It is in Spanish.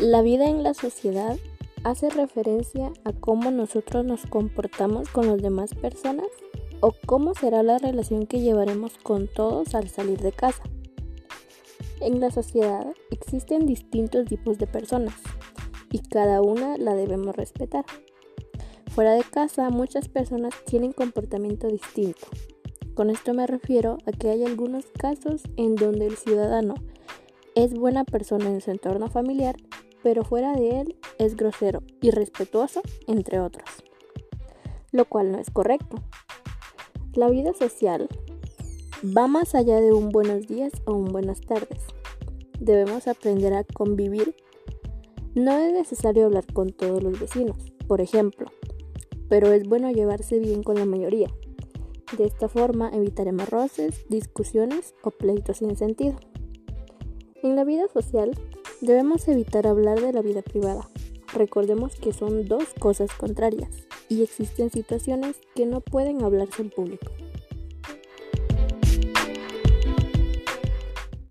La vida en la sociedad hace referencia a cómo nosotros nos comportamos con las demás personas o cómo será la relación que llevaremos con todos al salir de casa. En la sociedad existen distintos tipos de personas y cada una la debemos respetar. Fuera de casa muchas personas tienen comportamiento distinto. Con esto me refiero a que hay algunos casos en donde el ciudadano es buena persona en su entorno familiar pero fuera de él es grosero, irrespetuoso, entre otros. Lo cual no es correcto. La vida social va más allá de un buenos días o un buenas tardes. Debemos aprender a convivir. No es necesario hablar con todos los vecinos, por ejemplo, pero es bueno llevarse bien con la mayoría. De esta forma evitaremos roces, discusiones o pleitos sin sentido. En la vida social Debemos evitar hablar de la vida privada. Recordemos que son dos cosas contrarias y existen situaciones que no pueden hablarse en público.